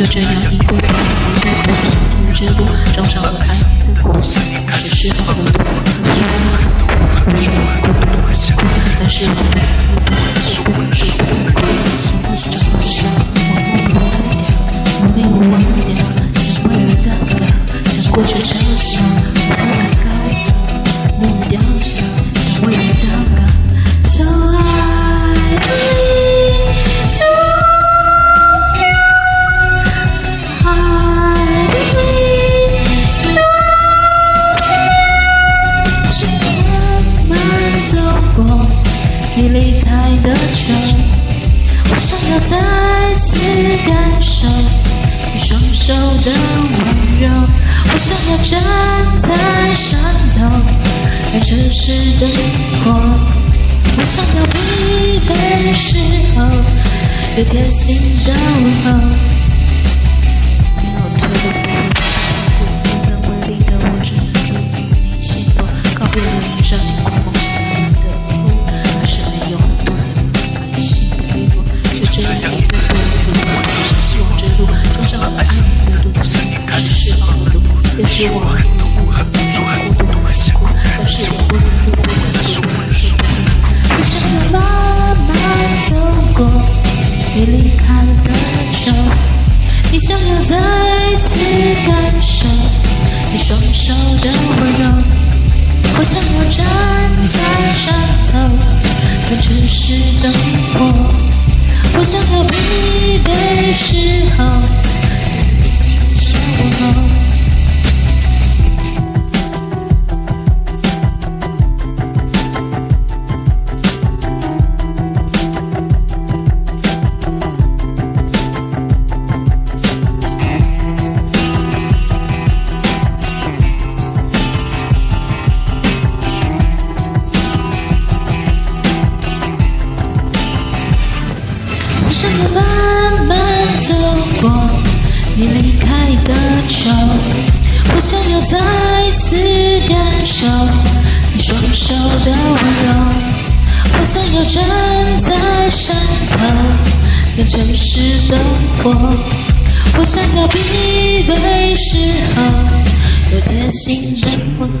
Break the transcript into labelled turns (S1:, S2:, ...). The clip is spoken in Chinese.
S1: 就这样一步步，一步步走同一路，撞上了爱的弧只是释放了多孤独，孤单。的，是但是。你离开的秋，我想要再次感受你双手的温柔。我想要站在山头看城市灯火，我想要疲惫时候有贴心的问候。是我孤独，是我孤独，是我孤独，是我孤独。你想要慢慢走过你离开的秋，你想要再次感受你双手的温柔，我想要站。离开的秋，我想要再次感受你双手的温柔。我想要站在山头看城市灯火，我想要疲惫时候有贴心的问候。